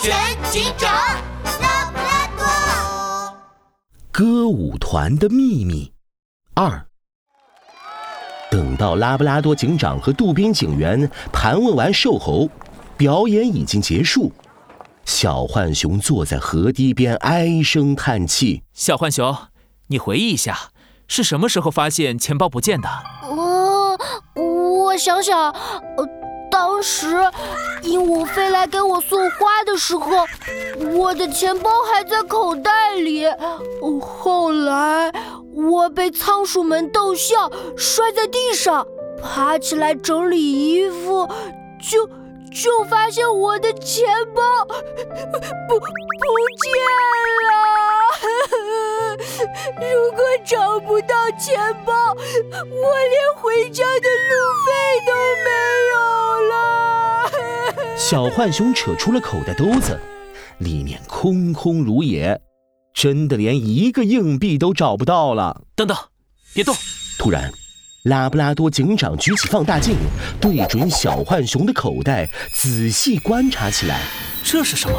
全警长，拉布拉多。歌舞团的秘密二。等到拉布拉多警长和杜宾警员盘问完瘦猴，表演已经结束。小浣熊坐在河堤边唉声叹气。小浣熊，你回忆一下，是什么时候发现钱包不见的？我我想想，呃，当时鹦鹉飞来给我送花的时候，我的钱包还在口袋里。后来我被仓鼠们逗笑，摔在地上，爬起来整理衣服，就。就发现我的钱包不不见了。如果找不到钱包，我连回家的路费都没有。小浣熊扯出了口袋兜子，里面空空如也，真的连一个硬币都找不到了。等等，别动！突然。拉布拉多警长举起放大镜，对准小浣熊的口袋仔细观察起来。这是什么？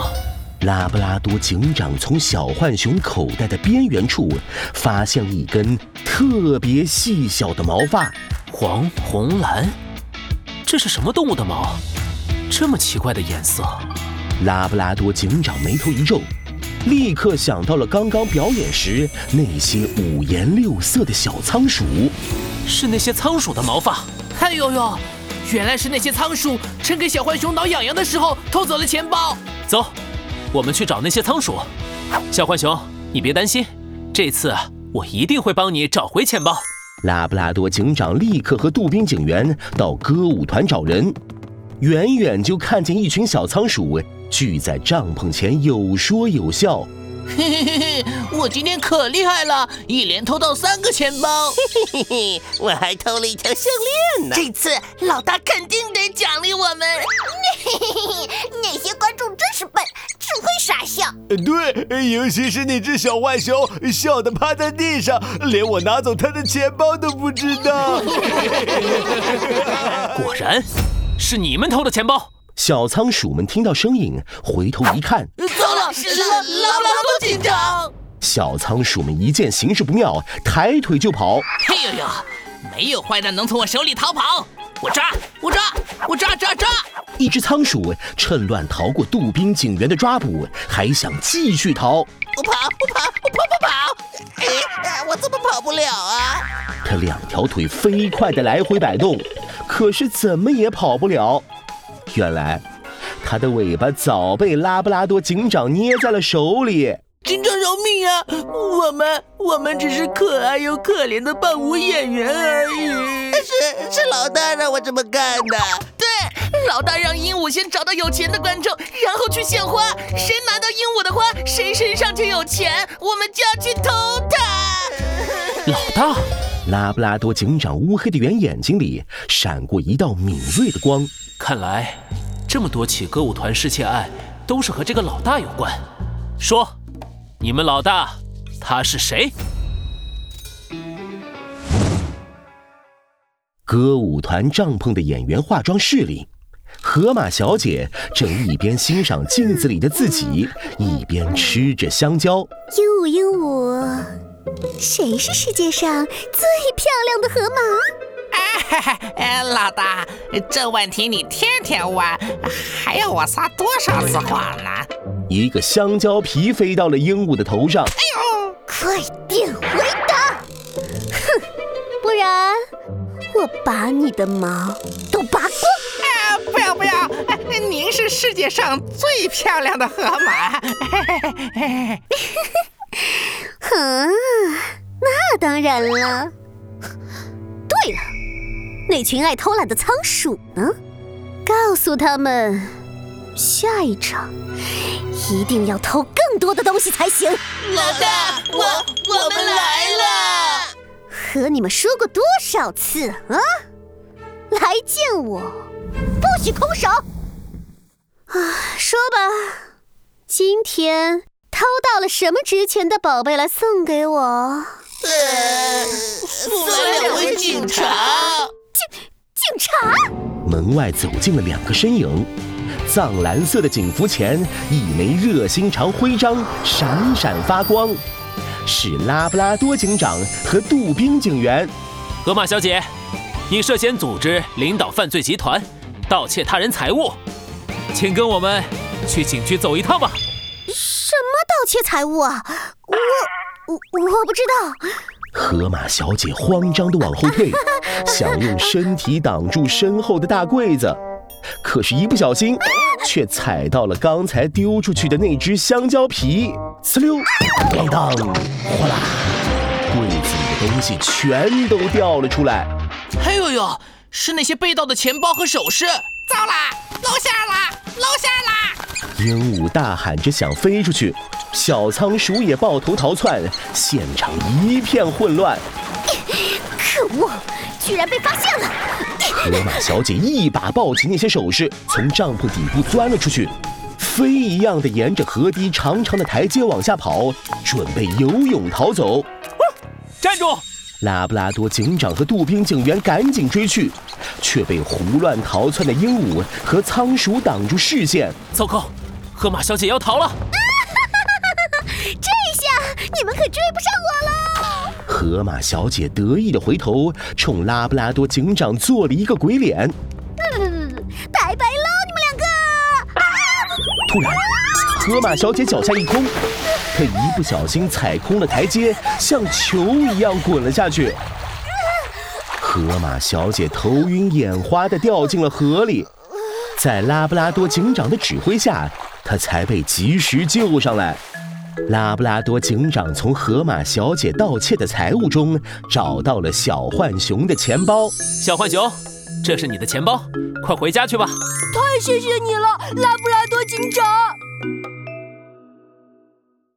拉布拉多警长从小浣熊口袋的边缘处发现了一根特别细小的毛发，黄、红、蓝，这是什么动物的毛？这么奇怪的颜色。拉布拉多警长眉头一皱，立刻想到了刚刚表演时那些五颜六色的小仓鼠。是那些仓鼠的毛发！哎呦呦，原来是那些仓鼠趁给小浣熊挠痒痒的时候偷走了钱包。走，我们去找那些仓鼠。小浣熊，你别担心，这次我一定会帮你找回钱包。拉布拉多警长立刻和杜宾警员到歌舞团找人，远远就看见一群小仓鼠聚在帐篷前，有说有笑。嘿嘿嘿嘿，我今天可厉害了，一连偷到三个钱包。嘿嘿嘿嘿，我还偷了一条项链呢。这次老大肯定得奖励我们。嘿嘿嘿嘿，那些观众真是笨，只会傻笑。对，尤其是那只小浣熊，笑得趴在地上，连我拿走他的钱包都不知道。果然，是你们偷的钱包。小仓鼠们听到声音，回头一看，糟了，是拉拉布拉多警长！小仓鼠们一见形势不妙，抬腿就跑。嘿呦呦，没有坏蛋能从我手里逃跑！我抓，我抓，我抓抓抓！一只仓鼠趁乱逃过杜宾警员的抓捕，还想继续逃。我跑，我跑，我跑跑跑！哎，我怎么跑不了啊？它两条腿飞快地来回摆动，可是怎么也跑不了。原来，它的尾巴早被拉布拉多警长捏在了手里。警长饶命啊！我们我们只是可爱又可怜的伴舞演员而已。是是老大让我这么干的。对，老大让鹦鹉先找到有钱的观众，然后去献花。谁拿到鹦鹉的花，谁身上就有钱，我们就要去偷它。老大，拉布拉多警长乌黑的圆眼睛里闪过一道敏锐的光。看来，这么多起歌舞团失窃案都是和这个老大有关。说，你们老大他是谁？歌舞团帐篷的演员化妆室里，河马小姐正一边欣赏镜子里的自己，一边吃着香蕉。鹦鹉，鹦鹉，谁是世界上最漂亮的河马？哎，老大，这问题你天天问，还要我撒多少次谎呢？一个香蕉皮飞到了鹦鹉的头上。哎呦，快点回答！哼，不然我把你的毛都拔光！啊，不要不要！您是世界上最漂亮的河马。哼，那当然了。对了。那群爱偷懒的仓鼠呢？告诉他们，下一场一定要偷更多的东西才行。老大，我我们来了。和你们说过多少次啊？来见我，不许空手。啊，说吧，今天偷到了什么值钱的宝贝来送给我？呃，送两位警察。警警察！门外走进了两个身影，藏蓝色的警服前，一枚热心肠徽章闪闪发光，是拉布拉多警长和杜宾警员。河马小姐，你涉嫌组织领导犯罪集团，盗窃他人财物，请跟我们去警局走一趟吧。什么盗窃财物啊？我我我不知道。河马小姐慌张地往后退，想用身体挡住身后的大柜子，可是，一不小心却踩到了刚才丢出去的那只香蕉皮，呲溜，当当，哗啦，柜子里的东西全都掉了出来。哎呦呦，是那些被盗的钱包和首饰！糟啦，露馅啦，露馅啦！鹦鹉大喊着想飞出去。小仓鼠也抱头逃窜，现场一片混乱。可恶，居然被发现了！河马小姐一把抱起那些首饰，从帐篷底部钻了出去，飞一样的沿着河堤长长的台阶往下跑，准备游泳逃走。站住！拉布拉多警长和杜宾警员赶紧追去，却被胡乱逃窜的鹦鹉和仓鼠挡住视线。糟糕，河马小姐要逃了！这下你们可追不上我了！河马小姐得意的回头，冲拉布拉多警长做了一个鬼脸。拜拜喽，你们两个！突然，河马小姐脚下一空，她一不小心踩空了台阶，像球一样滚了下去。河马小姐头晕眼花的掉进了河里，在拉布拉多警长的指挥下，她才被及时救上来。拉布拉多警长从河马小姐盗窃的财物中找到了小浣熊的钱包。小浣熊，这是你的钱包，快回家去吧。太谢谢你了，拉布拉多警长。